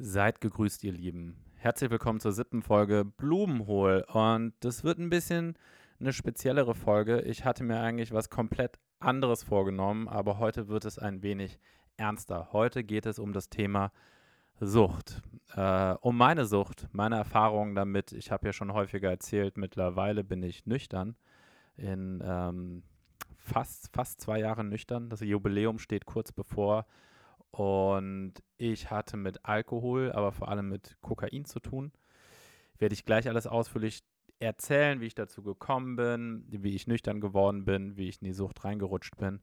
Seid gegrüßt, ihr Lieben. Herzlich willkommen zur siebten Folge Blumenhohl. Und das wird ein bisschen eine speziellere Folge. Ich hatte mir eigentlich was komplett anderes vorgenommen, aber heute wird es ein wenig ernster. Heute geht es um das Thema Sucht. Äh, um meine Sucht, meine Erfahrungen damit. Ich habe ja schon häufiger erzählt, mittlerweile bin ich nüchtern. In ähm, fast, fast zwei Jahren nüchtern. Das Jubiläum steht kurz bevor. Und ich hatte mit Alkohol, aber vor allem mit Kokain zu tun. Werde ich gleich alles ausführlich erzählen, wie ich dazu gekommen bin, wie ich nüchtern geworden bin, wie ich in die Sucht reingerutscht bin,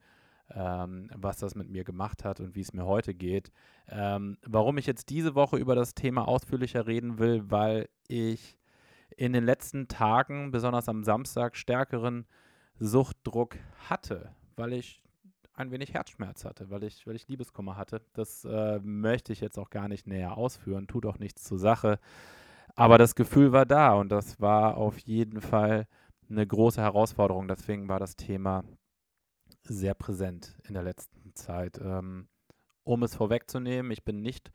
ähm, was das mit mir gemacht hat und wie es mir heute geht. Ähm, warum ich jetzt diese Woche über das Thema ausführlicher reden will, weil ich in den letzten Tagen, besonders am Samstag, stärkeren Suchtdruck hatte, weil ich ein wenig Herzschmerz hatte, weil ich, weil ich Liebeskummer hatte. Das äh, möchte ich jetzt auch gar nicht näher ausführen, tut auch nichts zur Sache. Aber das Gefühl war da und das war auf jeden Fall eine große Herausforderung. Deswegen war das Thema sehr präsent in der letzten Zeit. Ähm, um es vorwegzunehmen, ich bin nicht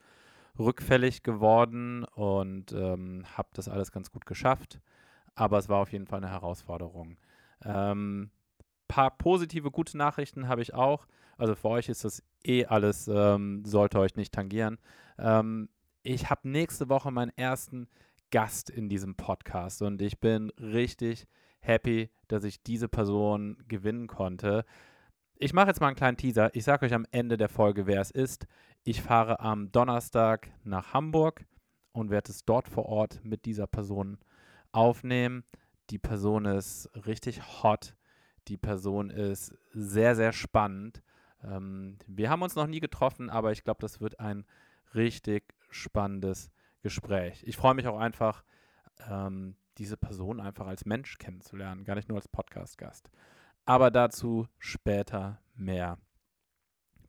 rückfällig geworden und ähm, habe das alles ganz gut geschafft. Aber es war auf jeden Fall eine Herausforderung. Ähm, paar positive, gute Nachrichten habe ich auch. Also für euch ist das eh alles, ähm, sollte euch nicht tangieren. Ähm, ich habe nächste Woche meinen ersten Gast in diesem Podcast und ich bin richtig happy, dass ich diese Person gewinnen konnte. Ich mache jetzt mal einen kleinen Teaser. Ich sage euch am Ende der Folge, wer es ist. Ich fahre am Donnerstag nach Hamburg und werde es dort vor Ort mit dieser Person aufnehmen. Die Person ist richtig hot die Person ist sehr, sehr spannend. Ähm, wir haben uns noch nie getroffen, aber ich glaube, das wird ein richtig spannendes Gespräch. Ich freue mich auch einfach, ähm, diese Person einfach als Mensch kennenzulernen, gar nicht nur als Podcast-Gast. Aber dazu später mehr.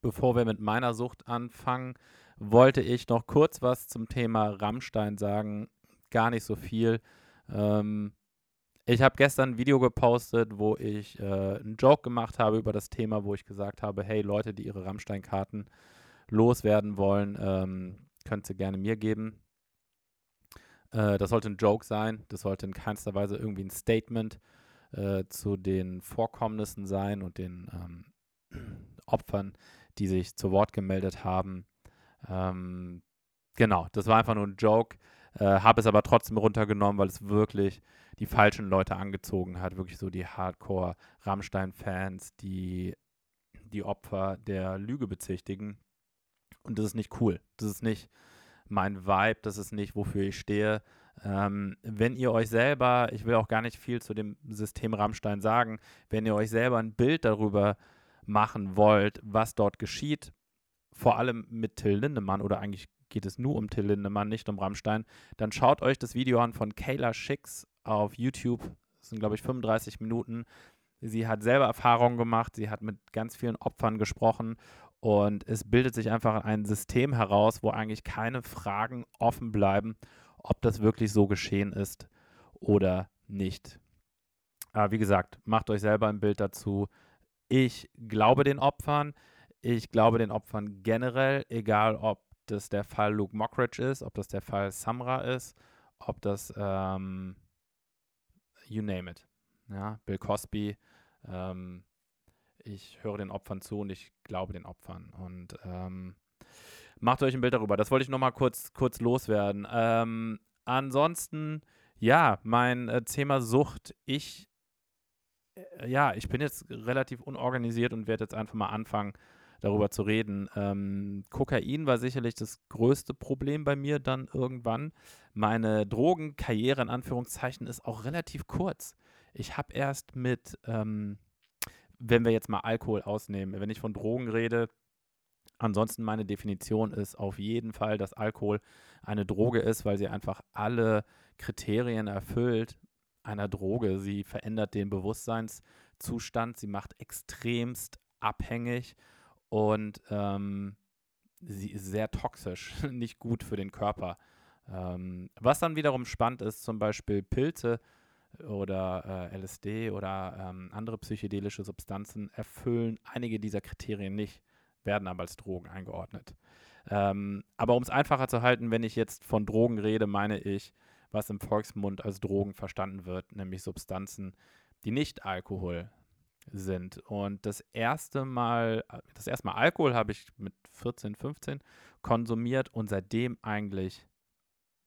Bevor wir mit meiner Sucht anfangen, wollte ich noch kurz was zum Thema Rammstein sagen. Gar nicht so viel. Ähm, ich habe gestern ein Video gepostet, wo ich äh, einen Joke gemacht habe über das Thema, wo ich gesagt habe, hey Leute, die ihre Rammstein-Karten loswerden wollen, ähm, könnt ihr gerne mir geben. Äh, das sollte ein Joke sein, das sollte in keinster Weise irgendwie ein Statement äh, zu den Vorkommnissen sein und den ähm, Opfern, die sich zu Wort gemeldet haben. Ähm, genau, das war einfach nur ein Joke. Äh, habe es aber trotzdem runtergenommen, weil es wirklich die falschen Leute angezogen hat. Wirklich so die Hardcore-Rammstein-Fans, die die Opfer der Lüge bezichtigen. Und das ist nicht cool. Das ist nicht mein Vibe, das ist nicht, wofür ich stehe. Ähm, wenn ihr euch selber, ich will auch gar nicht viel zu dem System Rammstein sagen, wenn ihr euch selber ein Bild darüber machen wollt, was dort geschieht, vor allem mit Till Lindemann oder eigentlich geht es nur um Till Lindemann, nicht um Rammstein, dann schaut euch das Video an von Kayla Schicks auf YouTube. Das sind, glaube ich, 35 Minuten. Sie hat selber Erfahrungen gemacht, sie hat mit ganz vielen Opfern gesprochen und es bildet sich einfach ein System heraus, wo eigentlich keine Fragen offen bleiben, ob das wirklich so geschehen ist oder nicht. Aber wie gesagt, macht euch selber ein Bild dazu. Ich glaube den Opfern. Ich glaube den Opfern generell, egal ob das der Fall Luke Mockridge ist, ob das der Fall Samra ist, ob das, ähm, you name it. Ja, Bill Cosby. Ähm, ich höre den Opfern zu und ich glaube den Opfern. Und ähm, macht euch ein Bild darüber. Das wollte ich nochmal kurz, kurz loswerden. Ähm, ansonsten, ja, mein äh, Thema Sucht. Ich, äh, ja, ich bin jetzt relativ unorganisiert und werde jetzt einfach mal anfangen, darüber zu reden. Ähm, Kokain war sicherlich das größte Problem bei mir dann irgendwann. Meine Drogenkarriere in Anführungszeichen ist auch relativ kurz. Ich habe erst mit, ähm, wenn wir jetzt mal Alkohol ausnehmen, wenn ich von Drogen rede, ansonsten meine Definition ist auf jeden Fall, dass Alkohol eine Droge ist, weil sie einfach alle Kriterien erfüllt einer Droge. Sie verändert den Bewusstseinszustand, sie macht extremst abhängig und ähm, sie ist sehr toxisch, nicht gut für den Körper. Ähm, was dann wiederum spannend ist, zum Beispiel Pilze oder äh, LSD oder ähm, andere psychedelische Substanzen erfüllen einige dieser Kriterien nicht, werden aber als Drogen eingeordnet. Ähm, aber um es einfacher zu halten, wenn ich jetzt von Drogen rede, meine ich, was im Volksmund als Drogen verstanden wird, nämlich Substanzen, die nicht Alkohol sind. Und das erste Mal, das erste Mal Alkohol habe ich mit 14, 15 konsumiert und seitdem eigentlich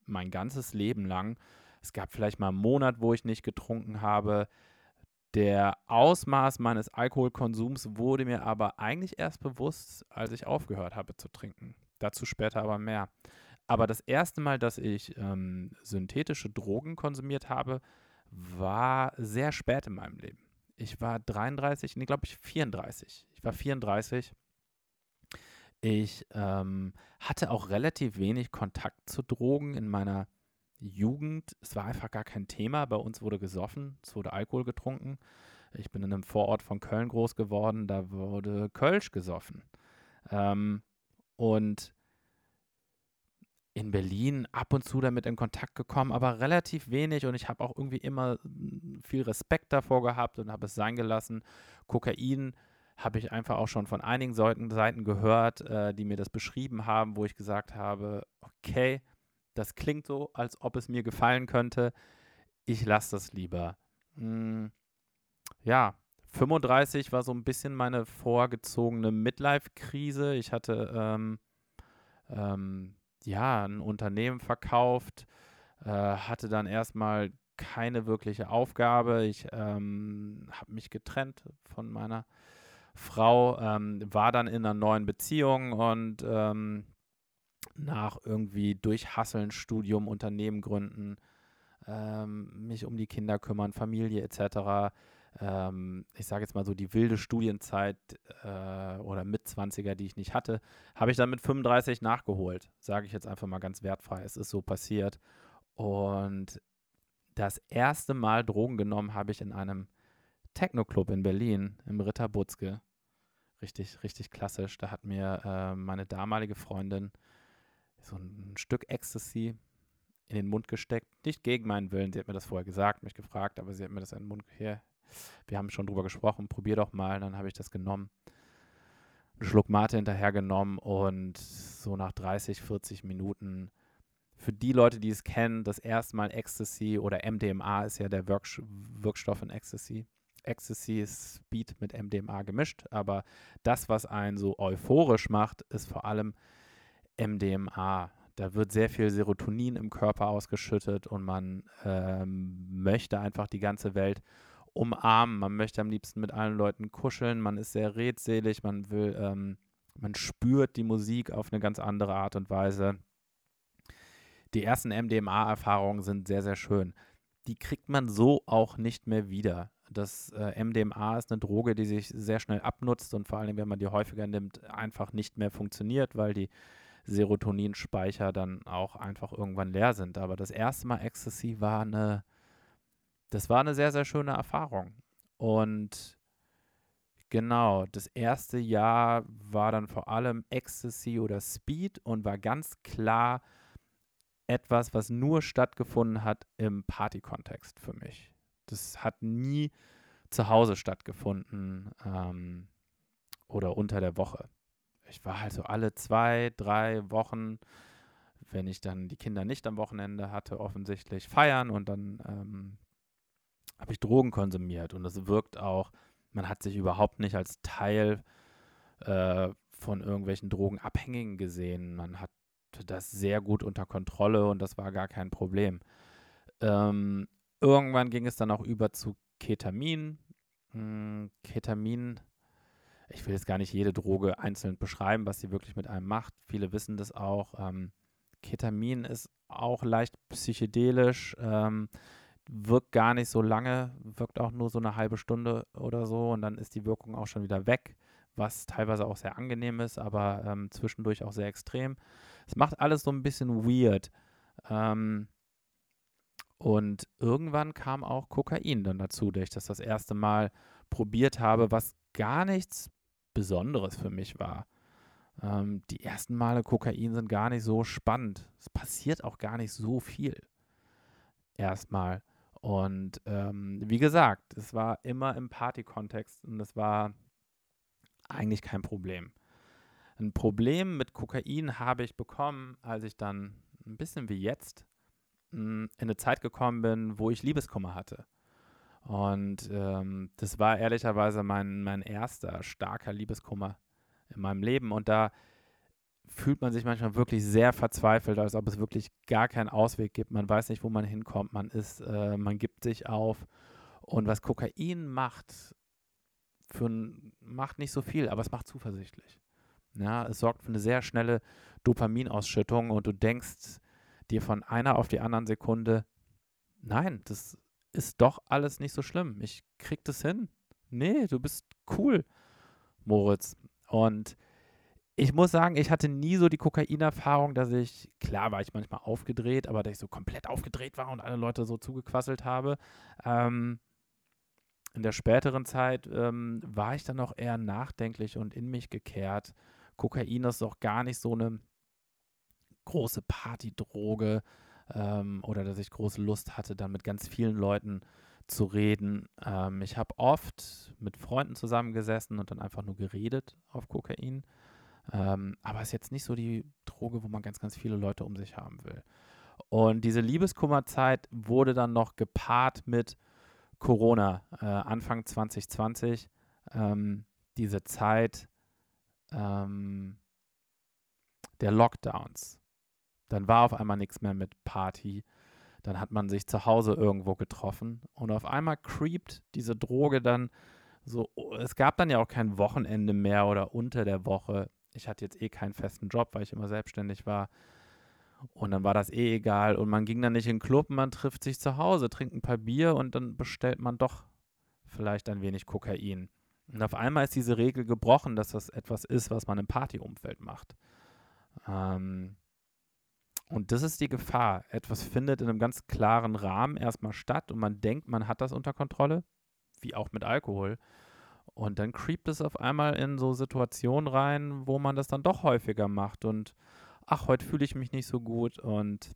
mein ganzes Leben lang. Es gab vielleicht mal einen Monat, wo ich nicht getrunken habe. Der Ausmaß meines Alkoholkonsums wurde mir aber eigentlich erst bewusst, als ich aufgehört habe zu trinken. Dazu später aber mehr. Aber das erste Mal, dass ich ähm, synthetische Drogen konsumiert habe, war sehr spät in meinem Leben. Ich war 33, nee, glaube ich 34. Ich war 34. Ich ähm, hatte auch relativ wenig Kontakt zu Drogen in meiner Jugend. Es war einfach gar kein Thema. Bei uns wurde gesoffen, es wurde Alkohol getrunken. Ich bin in einem Vorort von Köln groß geworden, da wurde Kölsch gesoffen. Ähm, und in Berlin ab und zu damit in Kontakt gekommen, aber relativ wenig und ich habe auch irgendwie immer hm, viel Respekt davor gehabt und habe es sein gelassen. Kokain habe ich einfach auch schon von einigen Seiten gehört, äh, die mir das beschrieben haben, wo ich gesagt habe, okay, das klingt so, als ob es mir gefallen könnte. Ich lasse das lieber. Hm, ja, 35 war so ein bisschen meine vorgezogene Midlife-Krise. Ich hatte ähm, ähm, ja, ein Unternehmen verkauft, äh, hatte dann erstmal keine wirkliche Aufgabe. Ich ähm, habe mich getrennt von meiner Frau, ähm, war dann in einer neuen Beziehung und ähm, nach irgendwie durchhasseln, Studium, Unternehmen gründen, ähm, mich um die Kinder kümmern, Familie etc ähm, ich sage jetzt mal so die wilde Studienzeit äh, oder Mitzwanziger, die ich nicht hatte, habe ich dann mit 35 nachgeholt. Sage ich jetzt einfach mal ganz wertfrei. Es ist so passiert. Und das erste Mal Drogen genommen habe ich in einem Techno-Club in Berlin, im Ritter Butzke. Richtig, richtig klassisch. Da hat mir äh, meine damalige Freundin so ein Stück Ecstasy in den Mund gesteckt. Nicht gegen meinen Willen. Sie hat mir das vorher gesagt, mich gefragt, aber sie hat mir das in den Mund her, wir haben schon drüber gesprochen, probier doch mal. dann habe ich das genommen, einen Schluck Mate hinterher genommen und so nach 30, 40 Minuten für die Leute, die es kennen, das erste Mal Ecstasy oder MDMA ist ja der Wirk Wirkstoff in Ecstasy. Ecstasy ist Speed mit MDMA gemischt, aber das, was einen so euphorisch macht, ist vor allem MDMA. Da wird sehr viel Serotonin im Körper ausgeschüttet und man ähm, möchte einfach die ganze Welt umarmen. Man möchte am liebsten mit allen Leuten kuscheln. Man ist sehr redselig. Man will, ähm, man spürt die Musik auf eine ganz andere Art und Weise. Die ersten MDMA-Erfahrungen sind sehr, sehr schön. Die kriegt man so auch nicht mehr wieder. Das äh, MDMA ist eine Droge, die sich sehr schnell abnutzt und vor allem, wenn man die häufiger nimmt, einfach nicht mehr funktioniert, weil die Serotoninspeicher dann auch einfach irgendwann leer sind. Aber das erste Mal Ecstasy war eine das war eine sehr, sehr schöne Erfahrung. Und genau, das erste Jahr war dann vor allem Ecstasy oder Speed und war ganz klar etwas, was nur stattgefunden hat im Party-Kontext für mich. Das hat nie zu Hause stattgefunden ähm, oder unter der Woche. Ich war halt so alle zwei, drei Wochen, wenn ich dann die Kinder nicht am Wochenende hatte, offensichtlich feiern und dann ähm, habe ich Drogen konsumiert und es wirkt auch, man hat sich überhaupt nicht als Teil äh, von irgendwelchen Drogenabhängigen gesehen. Man hat das sehr gut unter Kontrolle und das war gar kein Problem. Ähm, irgendwann ging es dann auch über zu Ketamin. Hm, Ketamin, ich will jetzt gar nicht jede Droge einzeln beschreiben, was sie wirklich mit einem macht. Viele wissen das auch. Ähm, Ketamin ist auch leicht psychedelisch. Ähm, wirkt gar nicht so lange, wirkt auch nur so eine halbe Stunde oder so und dann ist die Wirkung auch schon wieder weg, was teilweise auch sehr angenehm ist, aber ähm, zwischendurch auch sehr extrem. Es macht alles so ein bisschen weird. Ähm, und irgendwann kam auch Kokain dann dazu, dass ich das das erste Mal probiert habe, was gar nichts Besonderes für mich war. Ähm, die ersten Male Kokain sind gar nicht so spannend. Es passiert auch gar nicht so viel. Erstmal. Und ähm, wie gesagt, es war immer im Party-Kontext und es war eigentlich kein Problem. ein Problem mit Kokain habe ich bekommen, als ich dann ein bisschen wie jetzt in eine Zeit gekommen bin, wo ich Liebeskummer hatte. Und ähm, das war ehrlicherweise mein, mein erster starker Liebeskummer in meinem Leben. Und da fühlt man sich manchmal wirklich sehr verzweifelt, als ob es wirklich gar keinen Ausweg gibt. Man weiß nicht, wo man hinkommt. Man ist, äh, man gibt sich auf. Und was Kokain macht, für macht nicht so viel, aber es macht zuversichtlich. Ja, es sorgt für eine sehr schnelle Dopaminausschüttung und du denkst dir von einer auf die anderen Sekunde, nein, das ist doch alles nicht so schlimm. Ich krieg das hin. Nee, du bist cool, Moritz. Und ich muss sagen, ich hatte nie so die Kokainerfahrung, dass ich, klar war ich manchmal aufgedreht, aber dass ich so komplett aufgedreht war und alle Leute so zugequasselt habe. Ähm, in der späteren Zeit ähm, war ich dann auch eher nachdenklich und in mich gekehrt. Kokain ist auch gar nicht so eine große Partydroge ähm, oder dass ich große Lust hatte, dann mit ganz vielen Leuten zu reden. Ähm, ich habe oft mit Freunden zusammengesessen und dann einfach nur geredet auf Kokain. Ähm, aber ist jetzt nicht so die Droge, wo man ganz, ganz viele Leute um sich haben will. Und diese Liebeskummerzeit wurde dann noch gepaart mit Corona, äh, Anfang 2020. Ähm, diese Zeit ähm, der Lockdowns. Dann war auf einmal nichts mehr mit Party. Dann hat man sich zu Hause irgendwo getroffen und auf einmal creept diese Droge dann so. Es gab dann ja auch kein Wochenende mehr oder unter der Woche. Ich hatte jetzt eh keinen festen Job, weil ich immer selbstständig war. Und dann war das eh egal. Und man ging dann nicht in den Club, man trifft sich zu Hause, trinkt ein paar Bier und dann bestellt man doch vielleicht ein wenig Kokain. Und auf einmal ist diese Regel gebrochen, dass das etwas ist, was man im Partyumfeld macht. Ähm, und das ist die Gefahr. Etwas findet in einem ganz klaren Rahmen erstmal statt und man denkt, man hat das unter Kontrolle, wie auch mit Alkohol. Und dann creept es auf einmal in so Situationen rein, wo man das dann doch häufiger macht und ach, heute fühle ich mich nicht so gut und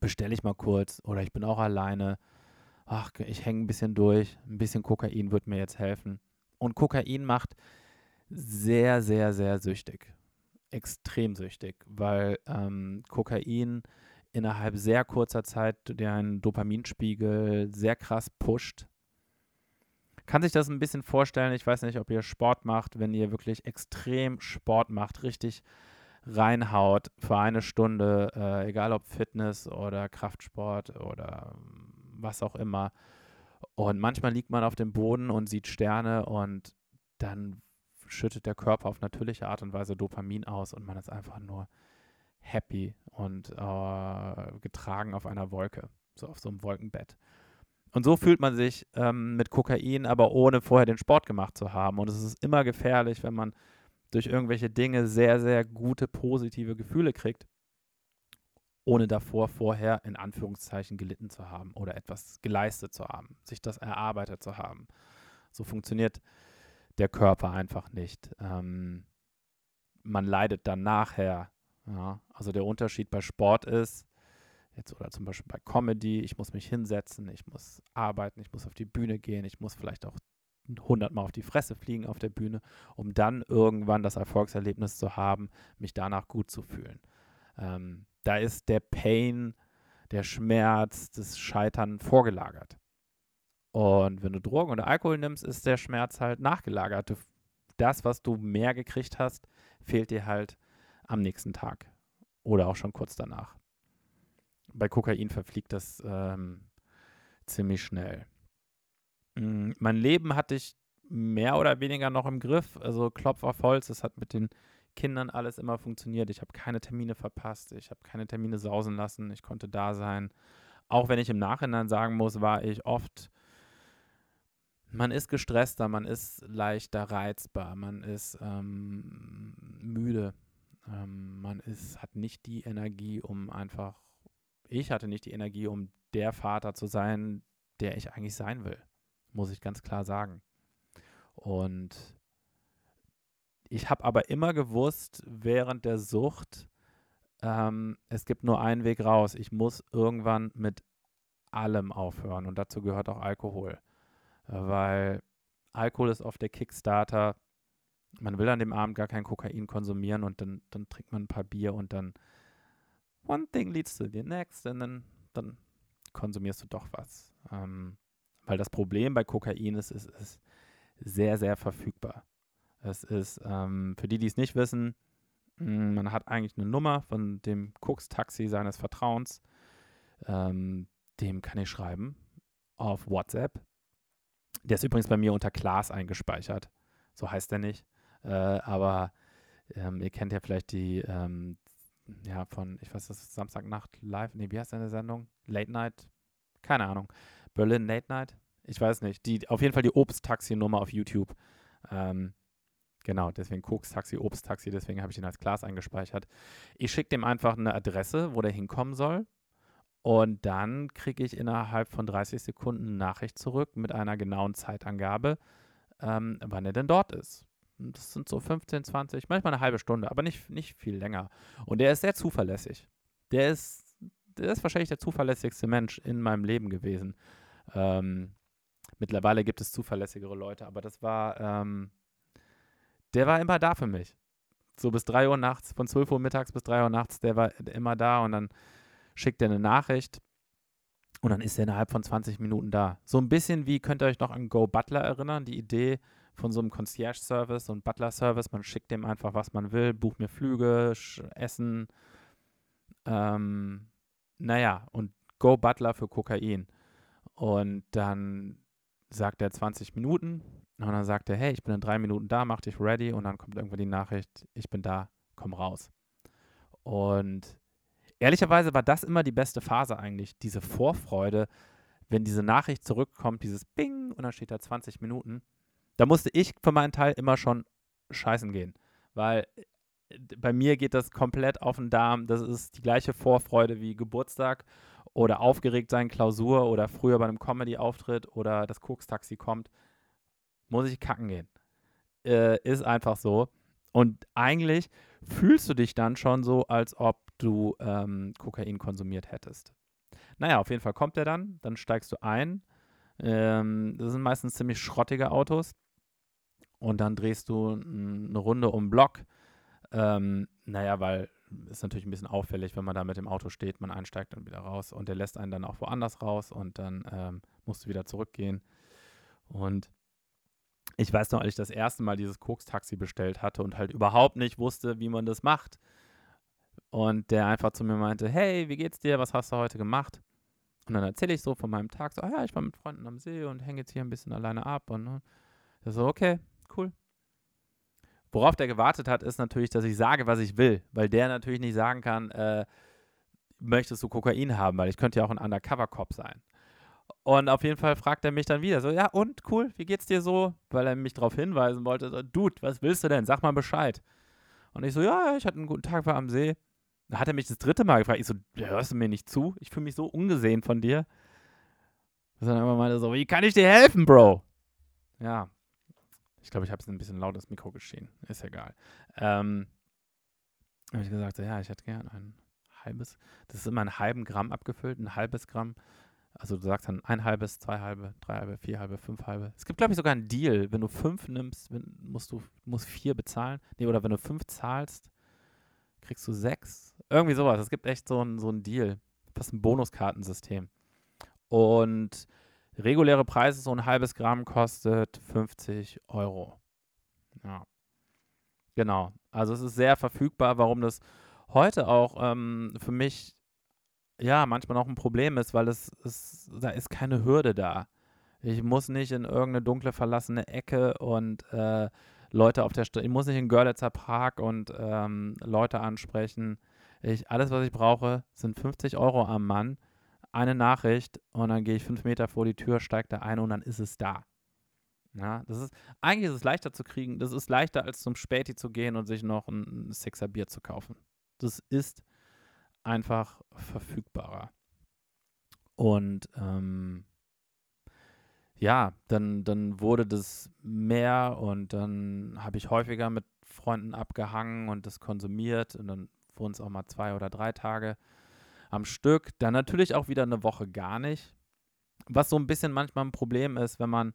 bestelle ich mal kurz oder ich bin auch alleine. Ach, ich hänge ein bisschen durch. Ein bisschen Kokain wird mir jetzt helfen. Und Kokain macht sehr, sehr, sehr süchtig extrem süchtig, weil ähm, Kokain innerhalb sehr kurzer Zeit den Dopaminspiegel sehr krass pusht. Kann sich das ein bisschen vorstellen, ich weiß nicht, ob ihr Sport macht, wenn ihr wirklich extrem Sport macht, richtig reinhaut für eine Stunde, äh, egal ob Fitness oder Kraftsport oder was auch immer. Und manchmal liegt man auf dem Boden und sieht Sterne und dann schüttet der Körper auf natürliche Art und Weise Dopamin aus und man ist einfach nur happy und äh, getragen auf einer Wolke, so auf so einem Wolkenbett. Und so fühlt man sich ähm, mit Kokain, aber ohne vorher den Sport gemacht zu haben. Und es ist immer gefährlich, wenn man durch irgendwelche Dinge sehr, sehr gute, positive Gefühle kriegt, ohne davor vorher in Anführungszeichen gelitten zu haben oder etwas geleistet zu haben, sich das erarbeitet zu haben. So funktioniert der Körper einfach nicht. Ähm, man leidet dann nachher. Ja? Also der Unterschied bei Sport ist, jetzt oder zum Beispiel bei Comedy, ich muss mich hinsetzen, ich muss arbeiten, ich muss auf die Bühne gehen, ich muss vielleicht auch hundertmal auf die Fresse fliegen auf der Bühne, um dann irgendwann das Erfolgserlebnis zu haben, mich danach gut zu fühlen. Ähm, da ist der Pain, der Schmerz, das Scheitern vorgelagert. Und wenn du Drogen oder Alkohol nimmst, ist der Schmerz halt nachgelagert. Das, was du mehr gekriegt hast, fehlt dir halt am nächsten Tag oder auch schon kurz danach. Bei Kokain verfliegt das ähm, ziemlich schnell. Mhm, mein Leben hatte ich mehr oder weniger noch im Griff. Also Klopf auf Holz, das hat mit den Kindern alles immer funktioniert. Ich habe keine Termine verpasst, ich habe keine Termine sausen lassen, ich konnte da sein. Auch wenn ich im Nachhinein sagen muss, war ich oft man ist gestresster, man ist leichter reizbar, man ist ähm, müde, ähm, man ist, hat nicht die Energie, um einfach, ich hatte nicht die Energie, um der Vater zu sein, der ich eigentlich sein will, muss ich ganz klar sagen. Und ich habe aber immer gewusst, während der Sucht, ähm, es gibt nur einen Weg raus. Ich muss irgendwann mit allem aufhören und dazu gehört auch Alkohol weil Alkohol ist oft der Kickstarter man will an dem Abend gar kein Kokain konsumieren und dann, dann trinkt man ein paar Bier und dann one thing leads to the next und dann, dann konsumierst du doch was. Ähm, weil das Problem bei Kokain ist, es ist sehr, sehr verfügbar. Es ist, ähm, für die, die es nicht wissen, hm, man hat eigentlich eine Nummer von dem Koks-Taxi seines Vertrauens. Ähm, dem kann ich schreiben auf WhatsApp. Der ist übrigens bei mir unter Klaas eingespeichert. So heißt er nicht. Äh, aber ähm, ihr kennt ja vielleicht die, ähm, ja, von, ich weiß, das ist Samstagnacht live. Nee, wie heißt deine Sendung? Late Night? Keine Ahnung. Berlin Late Night? Ich weiß nicht. Die, auf jeden Fall die Obst-Taxi-Nummer auf YouTube. Ähm, genau, deswegen Koks-Taxi, Obst-Taxi, deswegen habe ich ihn als Glas eingespeichert. Ich schicke dem einfach eine Adresse, wo der hinkommen soll. Und dann kriege ich innerhalb von 30 Sekunden eine Nachricht zurück mit einer genauen Zeitangabe, ähm, wann er denn dort ist. Das sind so 15, 20, manchmal eine halbe Stunde, aber nicht, nicht viel länger. Und der ist sehr zuverlässig. Der ist, der ist wahrscheinlich der zuverlässigste Mensch in meinem Leben gewesen. Ähm, mittlerweile gibt es zuverlässigere Leute, aber das war, ähm, der war immer da für mich. So bis 3 Uhr nachts, von 12 Uhr mittags bis 3 Uhr nachts, der war immer da und dann schickt er eine Nachricht und dann ist er innerhalb von 20 Minuten da. So ein bisschen wie, könnt ihr euch noch an Go Butler erinnern, die Idee, von so einem Concierge-Service und Butler-Service. Man schickt dem einfach, was man will, bucht mir Flüge, Essen, ähm, naja, und Go Butler für Kokain. Und dann sagt er 20 Minuten und dann sagt er, hey, ich bin in drei Minuten da, mach dich ready und dann kommt irgendwann die Nachricht, ich bin da, komm raus. Und ehrlicherweise war das immer die beste Phase eigentlich, diese Vorfreude, wenn diese Nachricht zurückkommt, dieses Bing und dann steht da 20 Minuten da musste ich für meinen Teil immer schon scheißen gehen, weil äh, bei mir geht das komplett auf den Darm. Das ist die gleiche Vorfreude wie Geburtstag oder aufgeregt sein, Klausur oder früher bei einem Comedy-Auftritt oder das Koks-Taxi kommt. Muss ich kacken gehen. Äh, ist einfach so. Und eigentlich fühlst du dich dann schon so, als ob du ähm, Kokain konsumiert hättest. Naja, auf jeden Fall kommt er dann, dann steigst du ein. Ähm, das sind meistens ziemlich schrottige Autos und dann drehst du eine Runde um Block. Ähm, naja, weil ist natürlich ein bisschen auffällig, wenn man da mit dem Auto steht, man einsteigt und wieder raus und der lässt einen dann auch woanders raus und dann ähm, musst du wieder zurückgehen. Und ich weiß noch, als ich das erste Mal dieses Koks-Taxi bestellt hatte und halt überhaupt nicht wusste, wie man das macht. Und der einfach zu mir meinte, hey, wie geht's dir? Was hast du heute gemacht? Und dann erzähle ich so von meinem Tag, so, ah ja, ich war mit Freunden am See und hänge jetzt hier ein bisschen alleine ab. Und ne? so, okay, cool. Worauf der gewartet hat, ist natürlich, dass ich sage, was ich will, weil der natürlich nicht sagen kann, äh, möchtest du Kokain haben, weil ich könnte ja auch ein Undercover-Cop sein. Und auf jeden Fall fragt er mich dann wieder so, ja und, cool, wie geht's dir so? Weil er mich darauf hinweisen wollte, so, Dude, was willst du denn? Sag mal Bescheid. Und ich so, ja, ich hatte einen guten Tag, war am See. Dann hat er mich das dritte Mal gefragt. Ich so, hörst du mir nicht zu? Ich fühle mich so ungesehen von dir. Dann immer meinte so, wie kann ich dir helfen, Bro? Ja, ich glaube, ich habe es ein bisschen laut ins Mikro geschehen. Ist egal. Ähm, habe ich gesagt, ja, ich hätte gern ein halbes. Das ist immer ein halben Gramm abgefüllt, ein halbes Gramm. Also du sagst dann ein halbes, zwei halbe, drei halbe, vier halbe, fünf halbe. Es gibt, glaube ich, sogar einen Deal. Wenn du fünf nimmst, wenn, musst du musst vier bezahlen. Nee, oder wenn du fünf zahlst, kriegst du sechs. Irgendwie sowas. Es gibt echt so ein, so ein Deal. Fast ein Bonuskartensystem. Und reguläre Preise, so ein halbes Gramm kostet 50 Euro. Ja. Genau. Also es ist sehr verfügbar, warum das heute auch ähm, für mich ja manchmal noch ein Problem ist, weil es, es da ist keine Hürde da. Ich muss nicht in irgendeine dunkle verlassene Ecke und äh, Leute auf der Straße, ich muss nicht in Görlitzer Park und ähm, Leute ansprechen. Ich, alles, was ich brauche, sind 50 Euro am Mann eine Nachricht und dann gehe ich fünf Meter vor die Tür, steige da ein und dann ist es da. Ja, das ist, eigentlich ist es leichter zu kriegen. Das ist leichter, als zum Späti zu gehen und sich noch ein, ein Sixer Bier zu kaufen. Das ist einfach verfügbarer. Und ähm, ja, dann, dann wurde das mehr und dann habe ich häufiger mit Freunden abgehangen und das konsumiert und dann wurden es auch mal zwei oder drei Tage am Stück. Dann natürlich auch wieder eine Woche gar nicht. Was so ein bisschen manchmal ein Problem ist, wenn man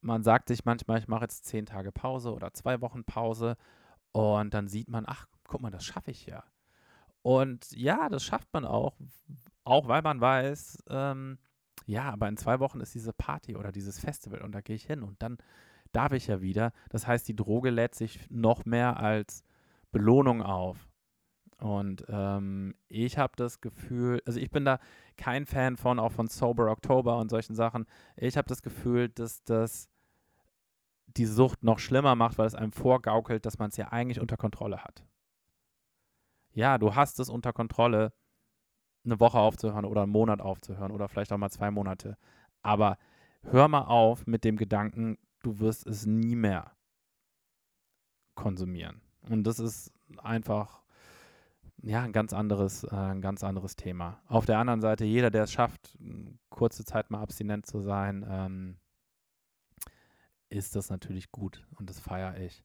man sagt sich manchmal, ich mache jetzt zehn Tage Pause oder zwei Wochen Pause und dann sieht man, ach, guck mal, das schaffe ich ja. Und ja, das schafft man auch, auch weil man weiß, ähm, ja, aber in zwei Wochen ist diese Party oder dieses Festival und da gehe ich hin und dann darf ich ja wieder. Das heißt, die Droge lädt sich noch mehr als Belohnung auf. Und ähm, ich habe das Gefühl, also ich bin da kein Fan von, auch von Sober October und solchen Sachen. Ich habe das Gefühl, dass das die Sucht noch schlimmer macht, weil es einem vorgaukelt, dass man es ja eigentlich unter Kontrolle hat. Ja, du hast es unter Kontrolle, eine Woche aufzuhören oder einen Monat aufzuhören oder vielleicht auch mal zwei Monate. Aber hör mal auf mit dem Gedanken, du wirst es nie mehr konsumieren. Und das ist einfach ja, ein ganz anderes, äh, ein ganz anderes Thema. Auf der anderen Seite, jeder, der es schafft, kurze Zeit mal abstinent zu sein, ähm, ist das natürlich gut und das feiere ich.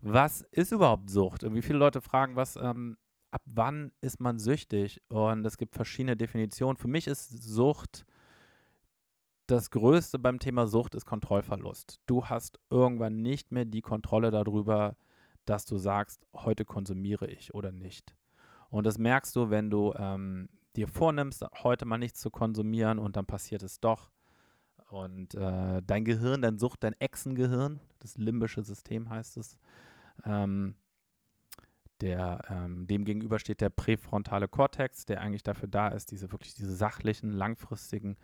Was ist überhaupt Sucht? Und wie viele Leute fragen, was, ähm, ab wann ist man süchtig? Und es gibt verschiedene Definitionen. Für mich ist Sucht das Größte beim Thema Sucht ist Kontrollverlust. Du hast irgendwann nicht mehr die Kontrolle darüber, dass du sagst, heute konsumiere ich oder nicht. Und das merkst du, wenn du ähm, dir vornimmst, heute mal nichts zu konsumieren und dann passiert es doch. Und äh, dein Gehirn, dein Sucht, dein Echsengehirn, das limbische System heißt es, ähm, der, ähm, dem gegenüber steht der präfrontale Kortex, der eigentlich dafür da ist, diese wirklich diese sachlichen, langfristigen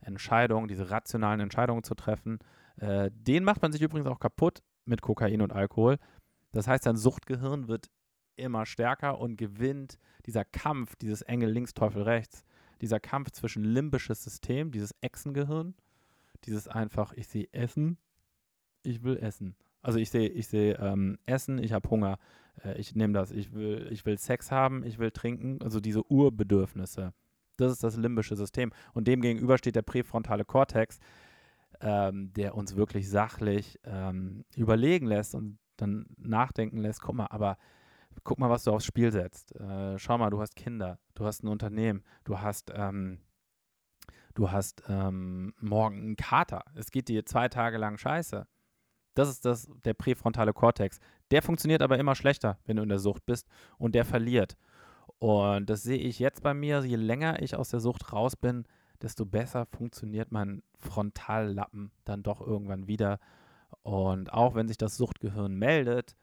Entscheidungen, diese rationalen Entscheidungen zu treffen. Äh, den macht man sich übrigens auch kaputt mit Kokain und Alkohol. Das heißt, dein Suchtgehirn wird immer stärker und gewinnt dieser Kampf, dieses Engel links, Teufel rechts, dieser Kampf zwischen limbisches System, dieses Echsengehirn, dieses einfach, ich sehe Essen, ich will essen. Also ich sehe, ich sehe ähm, Essen, ich habe Hunger, äh, ich nehme das, ich will, ich will Sex haben, ich will trinken, also diese Urbedürfnisse. Das ist das limbische System. Und dem gegenüber steht der präfrontale Kortex, ähm, der uns wirklich sachlich ähm, überlegen lässt und dann nachdenken lässt, guck mal, aber guck mal, was du aufs Spiel setzt. Äh, schau mal, du hast Kinder, du hast ein Unternehmen, du hast, ähm, du hast ähm, morgen einen Kater. Es geht dir zwei Tage lang scheiße. Das ist das, der präfrontale Kortex. Der funktioniert aber immer schlechter, wenn du in der Sucht bist und der verliert. Und das sehe ich jetzt bei mir, je länger ich aus der Sucht raus bin, desto besser funktioniert mein Frontallappen dann doch irgendwann wieder. Und auch wenn sich das Suchtgehirn meldet,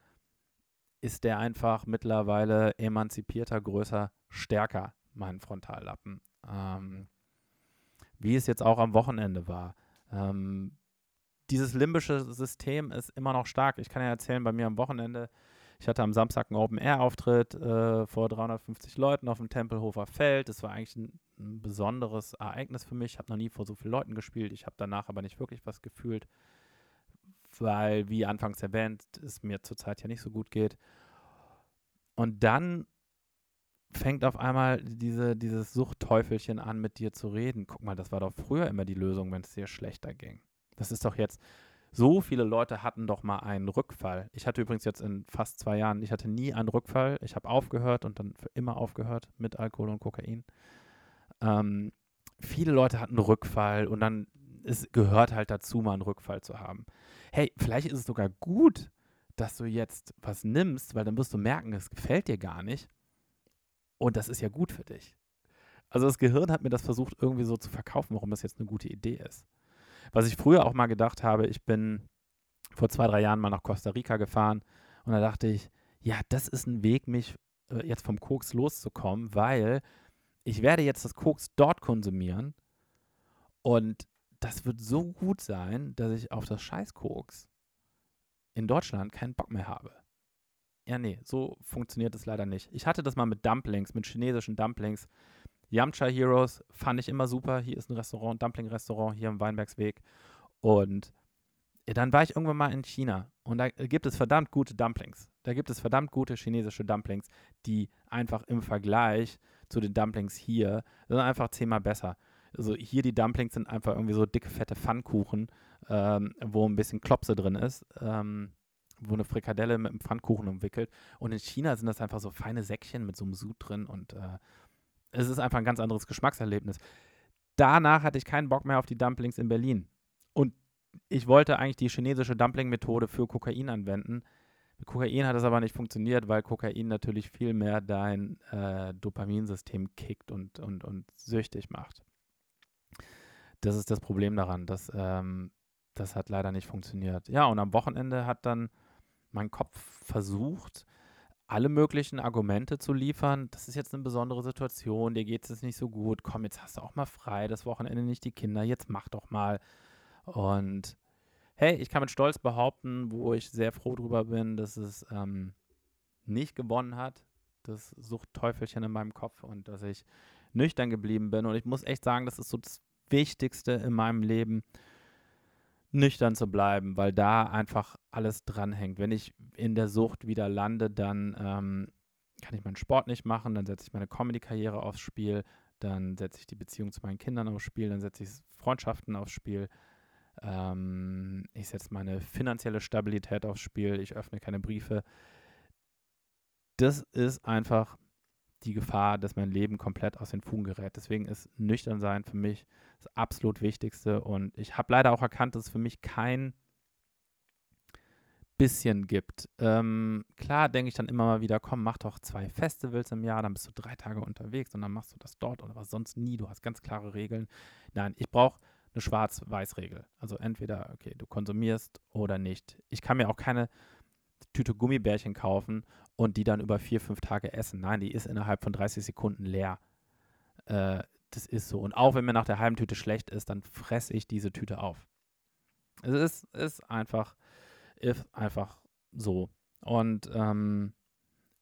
ist der einfach mittlerweile emanzipierter, größer, stärker, mein Frontallappen. Ähm, wie es jetzt auch am Wochenende war. Ähm, dieses limbische System ist immer noch stark. Ich kann ja erzählen, bei mir am Wochenende, ich hatte am Samstag einen Open-Air-Auftritt äh, vor 350 Leuten auf dem Tempelhofer Feld. Das war eigentlich ein, ein besonderes Ereignis für mich. Ich habe noch nie vor so vielen Leuten gespielt. Ich habe danach aber nicht wirklich was gefühlt weil, wie anfangs erwähnt, es mir zurzeit ja nicht so gut geht. Und dann fängt auf einmal diese, dieses Suchtteufelchen an, mit dir zu reden. Guck mal, das war doch früher immer die Lösung, wenn es dir schlechter ging. Das ist doch jetzt, so viele Leute hatten doch mal einen Rückfall. Ich hatte übrigens jetzt in fast zwei Jahren, ich hatte nie einen Rückfall. Ich habe aufgehört und dann für immer aufgehört mit Alkohol und Kokain. Ähm, viele Leute hatten Rückfall und dann es gehört halt dazu, mal einen Rückfall zu haben. Hey, vielleicht ist es sogar gut, dass du jetzt was nimmst, weil dann wirst du merken, es gefällt dir gar nicht. Und das ist ja gut für dich. Also das Gehirn hat mir das versucht irgendwie so zu verkaufen, warum das jetzt eine gute Idee ist. Was ich früher auch mal gedacht habe, ich bin vor zwei, drei Jahren mal nach Costa Rica gefahren und da dachte ich, ja, das ist ein Weg, mich äh, jetzt vom Koks loszukommen, weil ich werde jetzt das Koks dort konsumieren und das wird so gut sein, dass ich auf das Scheißkoks in Deutschland keinen Bock mehr habe. Ja, nee, so funktioniert es leider nicht. Ich hatte das mal mit Dumplings, mit chinesischen Dumplings. Yamcha Heroes fand ich immer super. Hier ist ein Restaurant, Dumpling-Restaurant hier im Weinbergsweg. Und dann war ich irgendwann mal in China und da gibt es verdammt gute Dumplings. Da gibt es verdammt gute chinesische Dumplings, die einfach im Vergleich zu den Dumplings hier sind einfach zehnmal besser also hier die Dumplings sind einfach irgendwie so dicke, fette Pfannkuchen, ähm, wo ein bisschen Klopse drin ist, ähm, wo eine Frikadelle mit einem Pfannkuchen umwickelt. Und in China sind das einfach so feine Säckchen mit so einem Sud drin und äh, es ist einfach ein ganz anderes Geschmackserlebnis. Danach hatte ich keinen Bock mehr auf die Dumplings in Berlin. Und ich wollte eigentlich die chinesische Dumpling-Methode für Kokain anwenden. Mit Kokain hat es aber nicht funktioniert, weil Kokain natürlich viel mehr dein äh, Dopaminsystem kickt und, und, und süchtig macht. Das ist das Problem daran. Das, ähm, das hat leider nicht funktioniert. Ja, und am Wochenende hat dann mein Kopf versucht, alle möglichen Argumente zu liefern. Das ist jetzt eine besondere Situation, dir geht es nicht so gut. Komm, jetzt hast du auch mal frei, das Wochenende nicht die Kinder, jetzt mach doch mal. Und hey, ich kann mit Stolz behaupten, wo ich sehr froh drüber bin, dass es ähm, nicht gewonnen hat, das Suchtteufelchen in meinem Kopf und dass ich nüchtern geblieben bin. Und ich muss echt sagen, das ist so das Wichtigste in meinem Leben, nüchtern zu bleiben, weil da einfach alles dranhängt. Wenn ich in der Sucht wieder lande, dann ähm, kann ich meinen Sport nicht machen, dann setze ich meine Comedy-Karriere aufs Spiel, dann setze ich die Beziehung zu meinen Kindern aufs Spiel, dann setze ich Freundschaften aufs Spiel, ähm, ich setze meine finanzielle Stabilität aufs Spiel, ich öffne keine Briefe. Das ist einfach die Gefahr, dass mein Leben komplett aus den Fugen gerät. Deswegen ist nüchtern sein für mich das absolut Wichtigste. Und ich habe leider auch erkannt, dass es für mich kein bisschen gibt. Ähm, klar denke ich dann immer mal wieder, komm, mach doch zwei Festivals im Jahr, dann bist du drei Tage unterwegs und dann machst du das dort oder was sonst nie. Du hast ganz klare Regeln. Nein, ich brauche eine Schwarz-Weiß-Regel. Also entweder, okay, du konsumierst oder nicht. Ich kann mir auch keine Tüte Gummibärchen kaufen und die dann über vier, fünf Tage essen. Nein, die ist innerhalb von 30 Sekunden leer. Äh, das ist so. Und auch wenn mir nach der halben Tüte schlecht ist, dann fresse ich diese Tüte auf. Es ist, ist einfach, ist einfach so. Und ähm,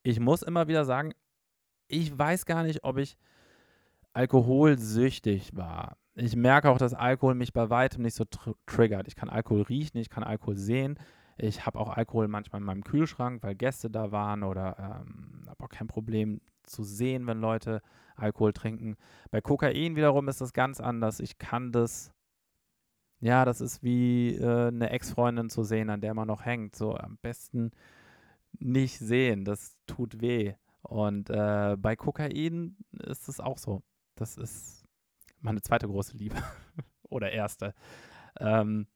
ich muss immer wieder sagen, ich weiß gar nicht, ob ich alkoholsüchtig war. Ich merke auch, dass Alkohol mich bei weitem nicht so tr triggert. Ich kann Alkohol riechen, ich kann Alkohol sehen. Ich habe auch Alkohol manchmal in meinem Kühlschrank, weil Gäste da waren oder ähm, habe auch kein Problem zu sehen, wenn Leute Alkohol trinken. Bei Kokain wiederum ist das ganz anders. Ich kann das, ja, das ist wie äh, eine Ex-Freundin zu sehen, an der man noch hängt. So am besten nicht sehen, das tut weh. Und äh, bei Kokain ist es auch so. Das ist meine zweite große Liebe oder erste. Ähm,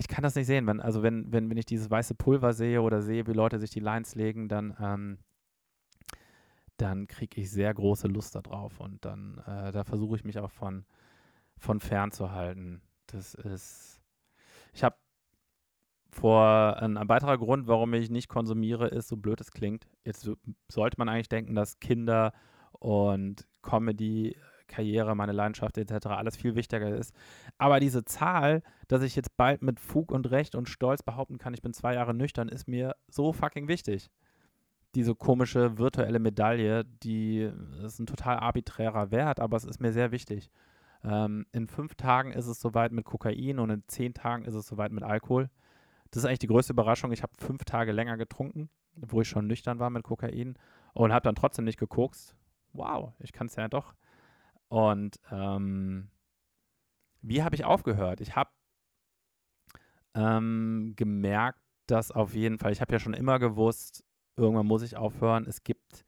ich kann das nicht sehen. Wenn, also wenn, wenn, wenn ich dieses weiße Pulver sehe oder sehe, wie Leute sich die Lines legen, dann, ähm, dann kriege ich sehr große Lust darauf. Und dann, äh, da versuche ich mich auch von, von fern zu halten. Das ist. Ich habe vor ein, ein, weiterer Grund, warum ich nicht konsumiere, ist, so blöd es klingt. Jetzt sollte man eigentlich denken, dass Kinder und Comedy Karriere, meine Leidenschaft etc. alles viel wichtiger ist. Aber diese Zahl, dass ich jetzt bald mit Fug und Recht und Stolz behaupten kann, ich bin zwei Jahre nüchtern, ist mir so fucking wichtig. Diese komische virtuelle Medaille, die ist ein total arbiträrer Wert, aber es ist mir sehr wichtig. Ähm, in fünf Tagen ist es soweit mit Kokain und in zehn Tagen ist es soweit mit Alkohol. Das ist eigentlich die größte Überraschung. Ich habe fünf Tage länger getrunken, wo ich schon nüchtern war mit Kokain und habe dann trotzdem nicht gekokst. Wow, ich kann es ja doch. Und ähm, wie habe ich aufgehört? Ich habe ähm, gemerkt, dass auf jeden Fall, ich habe ja schon immer gewusst, irgendwann muss ich aufhören. Es gibt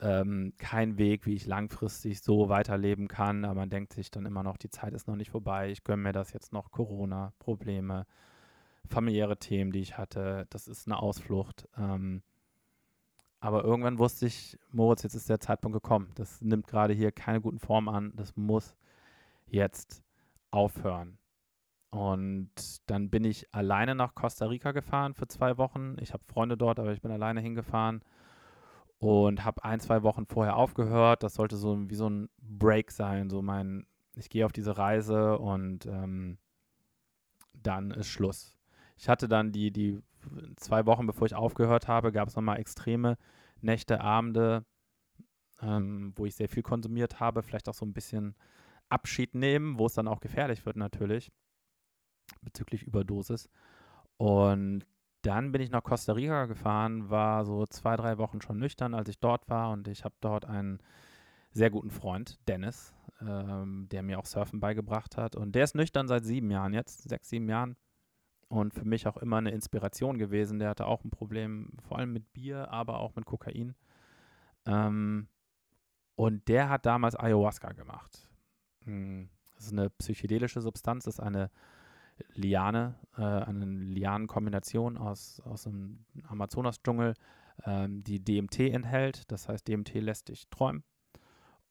ähm, keinen Weg, wie ich langfristig so weiterleben kann. Aber man denkt sich dann immer noch, die Zeit ist noch nicht vorbei. Ich gönne mir das jetzt noch. Corona, Probleme, familiäre Themen, die ich hatte. Das ist eine Ausflucht. Ähm, aber irgendwann wusste ich, Moritz, jetzt ist der Zeitpunkt gekommen. Das nimmt gerade hier keine guten Formen an. Das muss jetzt aufhören. Und dann bin ich alleine nach Costa Rica gefahren für zwei Wochen. Ich habe Freunde dort, aber ich bin alleine hingefahren und habe ein, zwei Wochen vorher aufgehört. Das sollte so wie so ein Break sein. So mein, ich gehe auf diese Reise und ähm, dann ist Schluss. Ich hatte dann die, die zwei Wochen bevor ich aufgehört habe, gab es nochmal extreme Nächte, Abende, ähm, wo ich sehr viel konsumiert habe, vielleicht auch so ein bisschen Abschied nehmen, wo es dann auch gefährlich wird natürlich, bezüglich Überdosis. Und dann bin ich nach Costa Rica gefahren, war so zwei, drei Wochen schon nüchtern, als ich dort war und ich habe dort einen sehr guten Freund, Dennis, ähm, der mir auch Surfen beigebracht hat. Und der ist nüchtern seit sieben Jahren jetzt, sechs, sieben Jahren und für mich auch immer eine Inspiration gewesen. Der hatte auch ein Problem, vor allem mit Bier, aber auch mit Kokain. Ähm, und der hat damals Ayahuasca gemacht. Hm, das ist eine psychedelische Substanz, das ist eine Liane, äh, eine Lianenkombination aus, aus dem Amazonas-Dschungel, ähm, die DMT enthält. Das heißt, DMT lässt dich träumen.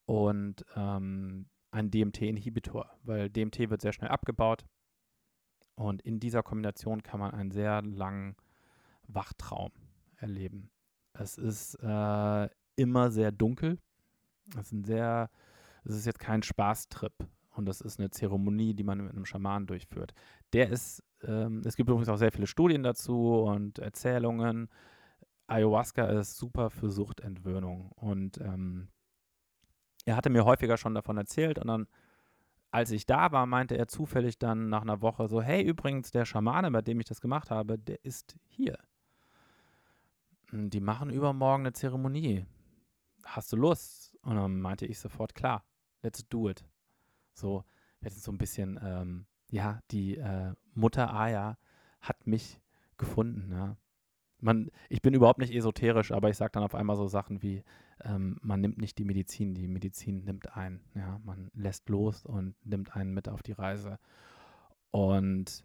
Und ähm, ein DMT-Inhibitor, weil DMT wird sehr schnell abgebaut. Und in dieser Kombination kann man einen sehr langen Wachtraum erleben. Es ist äh, immer sehr dunkel. Es ist ein sehr, es ist jetzt kein Spaßtrip. Und das ist eine Zeremonie, die man mit einem Schaman durchführt. Der ist, ähm, es gibt übrigens auch sehr viele Studien dazu und Erzählungen. Ayahuasca ist super für Suchtentwöhnung. Und ähm, er hatte mir häufiger schon davon erzählt. Und dann, als ich da war, meinte er zufällig dann nach einer Woche so: Hey, übrigens, der Schamane, bei dem ich das gemacht habe, der ist hier. Die machen übermorgen eine Zeremonie. Hast du Lust? Und dann meinte ich sofort: Klar, let's do it. So, hatten so ein bisschen, ähm, ja, die äh, Mutter Aya hat mich gefunden. Ja. Man, ich bin überhaupt nicht esoterisch, aber ich sage dann auf einmal so Sachen wie, ähm, man nimmt nicht die Medizin, die Medizin nimmt einen. Ja. Man lässt los und nimmt einen mit auf die Reise. Und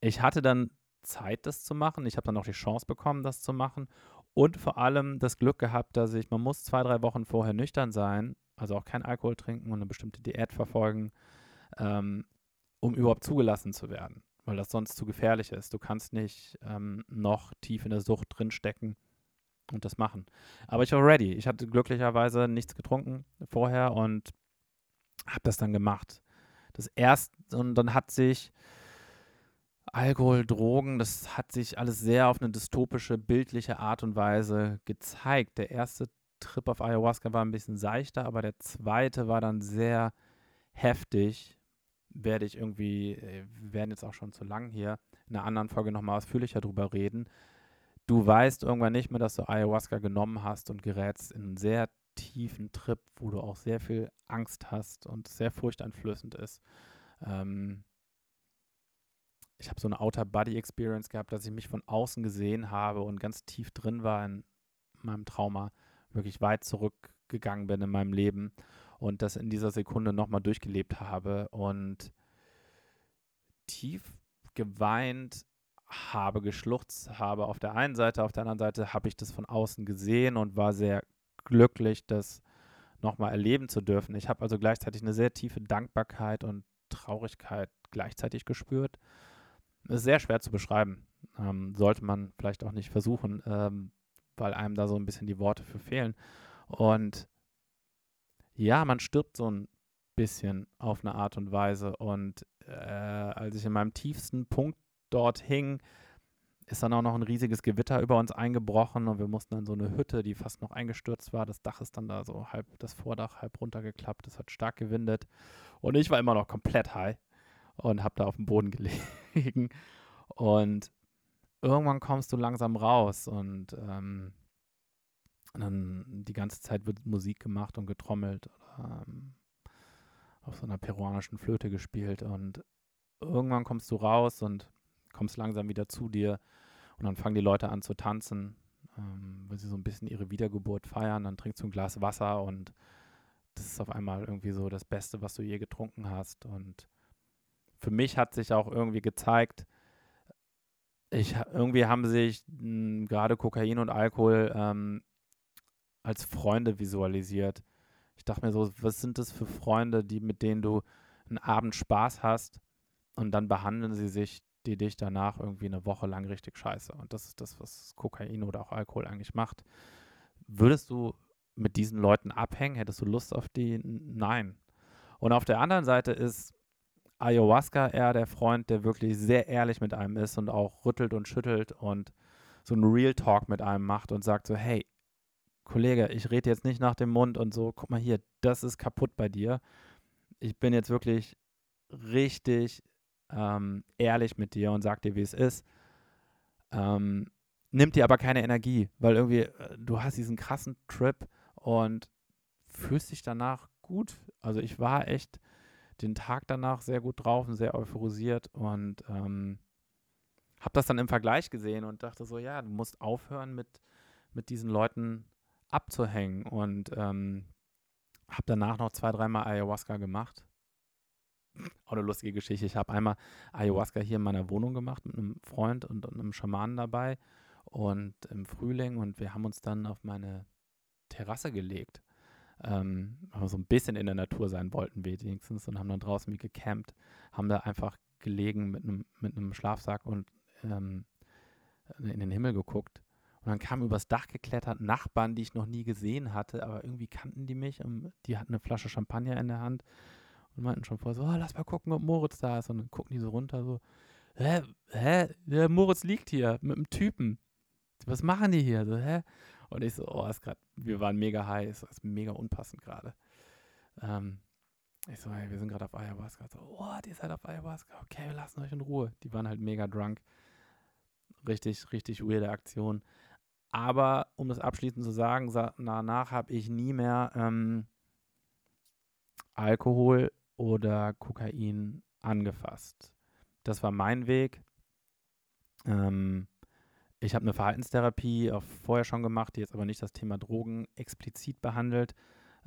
ich hatte dann Zeit, das zu machen. Ich habe dann auch die Chance bekommen, das zu machen. Und vor allem das Glück gehabt, dass ich, man muss zwei, drei Wochen vorher nüchtern sein also auch kein Alkohol trinken und eine bestimmte Diät verfolgen, ähm, um überhaupt zugelassen zu werden, weil das sonst zu gefährlich ist. Du kannst nicht ähm, noch tief in der Sucht drinstecken und das machen. Aber ich war ready. Ich hatte glücklicherweise nichts getrunken vorher und habe das dann gemacht. Das erste, und dann hat sich Alkohol, Drogen, das hat sich alles sehr auf eine dystopische, bildliche Art und Weise gezeigt. Der erste Trip auf Ayahuasca war ein bisschen seichter, aber der zweite war dann sehr heftig. Werde ich irgendwie, äh, wir werden jetzt auch schon zu lang hier, in einer anderen Folge nochmal ausführlicher drüber reden. Du weißt irgendwann nicht mehr, dass du Ayahuasca genommen hast und gerätst in einen sehr tiefen Trip, wo du auch sehr viel Angst hast und sehr furchteinflößend ist. Ähm, ich habe so eine Outer-Body-Experience gehabt, dass ich mich von außen gesehen habe und ganz tief drin war in meinem Trauma wirklich weit zurückgegangen bin in meinem Leben und das in dieser Sekunde nochmal durchgelebt habe und tief geweint habe, geschluchzt habe auf der einen Seite, auf der anderen Seite habe ich das von außen gesehen und war sehr glücklich, das nochmal erleben zu dürfen. Ich habe also gleichzeitig eine sehr tiefe Dankbarkeit und Traurigkeit gleichzeitig gespürt. Ist sehr schwer zu beschreiben. Ähm, sollte man vielleicht auch nicht versuchen. Ähm, weil einem da so ein bisschen die Worte für fehlen. Und ja, man stirbt so ein bisschen auf eine Art und Weise. Und äh, als ich in meinem tiefsten Punkt dort hing, ist dann auch noch ein riesiges Gewitter über uns eingebrochen und wir mussten dann so eine Hütte, die fast noch eingestürzt war. Das Dach ist dann da so halb, das Vordach halb runtergeklappt. Es hat stark gewindet. Und ich war immer noch komplett high und habe da auf dem Boden gelegen. Und irgendwann kommst du langsam raus und ähm, dann die ganze Zeit wird Musik gemacht und getrommelt oder ähm, auf so einer peruanischen Flöte gespielt und irgendwann kommst du raus und kommst langsam wieder zu dir und dann fangen die Leute an zu tanzen, ähm, weil sie so ein bisschen ihre Wiedergeburt feiern. Dann trinkst du ein Glas Wasser und das ist auf einmal irgendwie so das Beste, was du je getrunken hast. Und für mich hat sich auch irgendwie gezeigt, ich, irgendwie haben sich hm, gerade Kokain und Alkohol ähm, als Freunde visualisiert. Ich dachte mir so, was sind das für Freunde, die mit denen du einen Abend Spaß hast und dann behandeln sie sich die dich danach irgendwie eine Woche lang richtig scheiße. Und das ist das, was Kokain oder auch Alkohol eigentlich macht. Würdest du mit diesen Leuten abhängen? Hättest du Lust auf die? Nein. Und auf der anderen Seite ist Ayahuasca eher der Freund, der wirklich sehr ehrlich mit einem ist und auch rüttelt und schüttelt und so einen Real Talk mit einem macht und sagt so, hey, Kollege, ich rede jetzt nicht nach dem Mund und so, guck mal hier, das ist kaputt bei dir. Ich bin jetzt wirklich richtig ähm, ehrlich mit dir und sag dir, wie es ist. Ähm, nimmt dir aber keine Energie, weil irgendwie äh, du hast diesen krassen Trip und fühlst dich danach gut. Also ich war echt den Tag danach sehr gut drauf und sehr euphorisiert und ähm, habe das dann im Vergleich gesehen und dachte so, ja, du musst aufhören mit, mit diesen Leuten abzuhängen und ähm, habe danach noch zwei, dreimal Ayahuasca gemacht. Auch eine lustige Geschichte. Ich habe einmal Ayahuasca hier in meiner Wohnung gemacht mit einem Freund und, und einem Schamanen dabei und im Frühling und wir haben uns dann auf meine Terrasse gelegt. Ähm, weil wir so ein bisschen in der Natur sein wollten wenigstens und haben dann draußen wie gecampt, haben da einfach gelegen mit einem mit einem Schlafsack und ähm, in den Himmel geguckt. Und dann kamen übers Dach geklettert Nachbarn, die ich noch nie gesehen hatte, aber irgendwie kannten die mich. Und die hatten eine Flasche Champagner in der Hand und meinten schon vorher so, oh, lass mal gucken, ob Moritz da ist. Und dann gucken die so runter, so, hä, hä, der Moritz liegt hier mit einem Typen. Was machen die hier? So, hä? Und ich so, oh, ist grad, wir waren mega heiß, ist mega unpassend gerade. Ähm, ich so, hey, wir sind gerade auf Ayahuasca. So, oh, ihr seid auf Ayahuasca. Okay, wir lassen euch in Ruhe. Die waren halt mega drunk. Richtig, richtig weirde Aktion. Aber um das abschließend zu sagen, danach habe ich nie mehr ähm, Alkohol oder Kokain angefasst. Das war mein Weg. Ähm, ich habe eine Verhaltenstherapie auch vorher schon gemacht, die jetzt aber nicht das Thema Drogen explizit behandelt.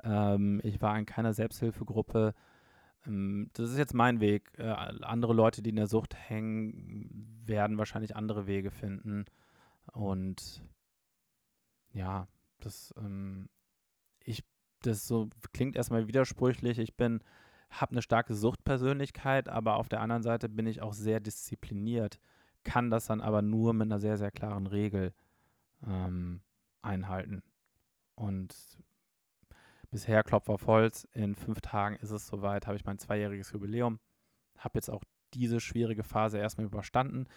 Ähm, ich war in keiner Selbsthilfegruppe. Ähm, das ist jetzt mein Weg. Äh, andere Leute, die in der Sucht hängen, werden wahrscheinlich andere Wege finden. Und ja, das, ähm, ich, das so klingt erstmal widersprüchlich. Ich bin habe eine starke Suchtpersönlichkeit, aber auf der anderen Seite bin ich auch sehr diszipliniert, kann das dann aber nur mit einer sehr, sehr klaren Regel ähm, einhalten. Und bisher Klopf auf Holz, in fünf Tagen ist es soweit, habe ich mein zweijähriges Jubiläum, habe jetzt auch diese schwierige Phase erstmal überstanden,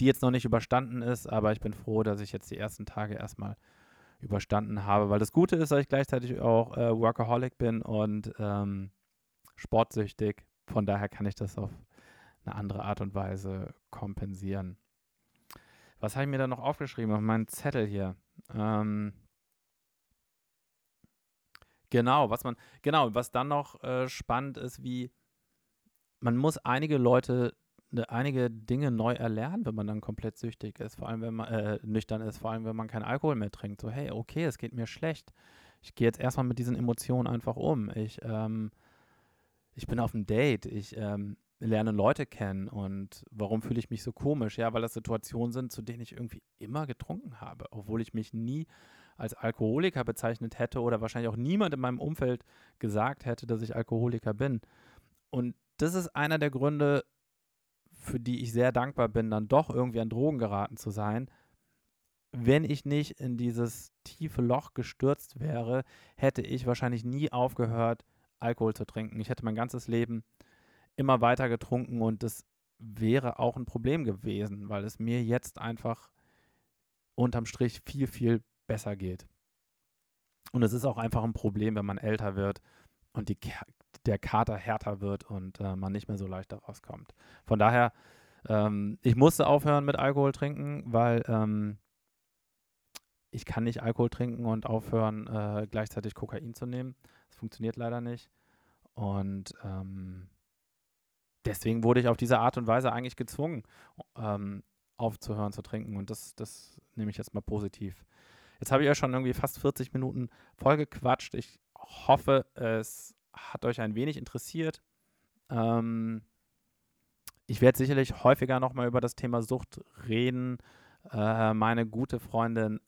die jetzt noch nicht überstanden ist, aber ich bin froh, dass ich jetzt die ersten Tage erstmal überstanden habe, weil das Gute ist, dass ich gleichzeitig auch äh, Workaholic bin und ähm, sportsüchtig. Von daher kann ich das auf eine andere Art und Weise kompensieren. Was habe ich mir da noch aufgeschrieben auf meinen Zettel hier? Ähm, genau, was man, genau, was dann noch äh, spannend ist, wie man muss einige Leute, ne, einige Dinge neu erlernen, wenn man dann komplett süchtig ist, vor allem wenn man äh, nüchtern ist, vor allem wenn man keinen Alkohol mehr trinkt. So, hey, okay, es geht mir schlecht. Ich gehe jetzt erstmal mit diesen Emotionen einfach um. Ich ähm, ich bin auf einem Date, ich ähm, lerne Leute kennen und warum fühle ich mich so komisch? Ja, weil das Situationen sind, zu denen ich irgendwie immer getrunken habe, obwohl ich mich nie als Alkoholiker bezeichnet hätte oder wahrscheinlich auch niemand in meinem Umfeld gesagt hätte, dass ich Alkoholiker bin. Und das ist einer der Gründe, für die ich sehr dankbar bin, dann doch irgendwie an Drogen geraten zu sein. Wenn ich nicht in dieses tiefe Loch gestürzt wäre, hätte ich wahrscheinlich nie aufgehört, Alkohol zu trinken. Ich hätte mein ganzes Leben immer weiter getrunken und das wäre auch ein Problem gewesen, weil es mir jetzt einfach unterm Strich viel, viel besser geht. Und es ist auch einfach ein Problem, wenn man älter wird und die, der Kater härter wird und äh, man nicht mehr so leicht daraus kommt. Von daher, ähm, ich musste aufhören mit Alkohol trinken, weil ähm, ich kann nicht Alkohol trinken und aufhören, äh, gleichzeitig Kokain zu nehmen. Das funktioniert leider nicht. Und ähm, deswegen wurde ich auf diese Art und Weise eigentlich gezwungen, ähm, aufzuhören zu trinken. Und das, das nehme ich jetzt mal positiv. Jetzt habe ich ja schon irgendwie fast 40 Minuten vollgequatscht. Ich hoffe, es hat euch ein wenig interessiert. Ähm, ich werde sicherlich häufiger nochmal über das Thema Sucht reden. Äh, meine gute Freundin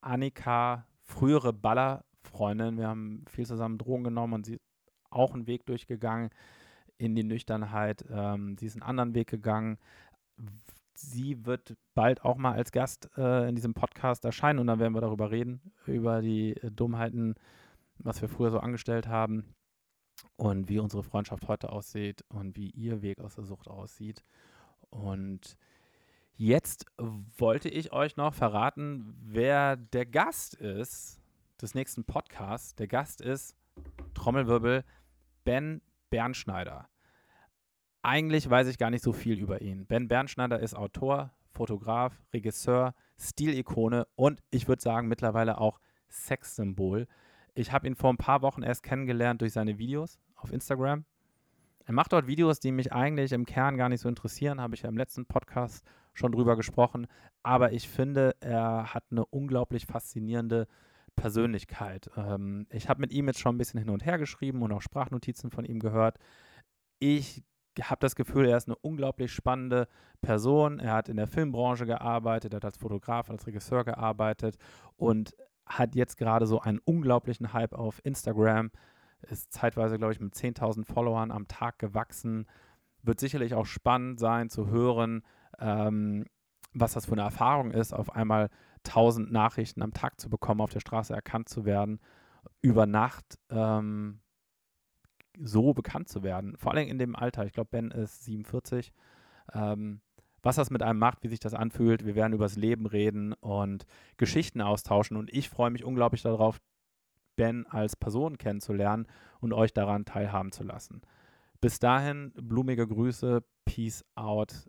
Annika, frühere Ballerfreundin, wir haben viel zusammen Drogen genommen und sie ist auch einen Weg durchgegangen in die Nüchternheit. Ähm, sie ist einen anderen Weg gegangen. Sie wird bald auch mal als Gast äh, in diesem Podcast erscheinen und dann werden wir darüber reden, über die äh, Dummheiten, was wir früher so angestellt haben und wie unsere Freundschaft heute aussieht und wie ihr Weg aus der Sucht aussieht. Und Jetzt wollte ich euch noch verraten, wer der Gast ist des nächsten Podcasts. Der Gast ist, Trommelwirbel, Ben Bernschneider. Eigentlich weiß ich gar nicht so viel über ihn. Ben Bernschneider ist Autor, Fotograf, Regisseur, Stilikone und ich würde sagen mittlerweile auch Sexsymbol. Ich habe ihn vor ein paar Wochen erst kennengelernt durch seine Videos auf Instagram. Er macht dort Videos, die mich eigentlich im Kern gar nicht so interessieren, habe ich ja im letzten Podcast schon drüber gesprochen. Aber ich finde, er hat eine unglaublich faszinierende Persönlichkeit. Ähm, ich habe mit ihm jetzt schon ein bisschen hin und her geschrieben und auch Sprachnotizen von ihm gehört. Ich habe das Gefühl, er ist eine unglaublich spannende Person. Er hat in der Filmbranche gearbeitet, hat als Fotograf, als Regisseur gearbeitet und hat jetzt gerade so einen unglaublichen Hype auf Instagram. Ist zeitweise, glaube ich, mit 10.000 Followern am Tag gewachsen. Wird sicherlich auch spannend sein zu hören, ähm, was das für eine Erfahrung ist, auf einmal 1000 Nachrichten am Tag zu bekommen, auf der Straße erkannt zu werden, über Nacht ähm, so bekannt zu werden. Vor allem in dem Alter. Ich glaube, Ben ist 47. Ähm, was das mit einem macht, wie sich das anfühlt. Wir werden über das Leben reden und Geschichten austauschen. Und ich freue mich unglaublich darauf, Ben als Person kennenzulernen und euch daran teilhaben zu lassen. Bis dahin, blumige Grüße, Peace out,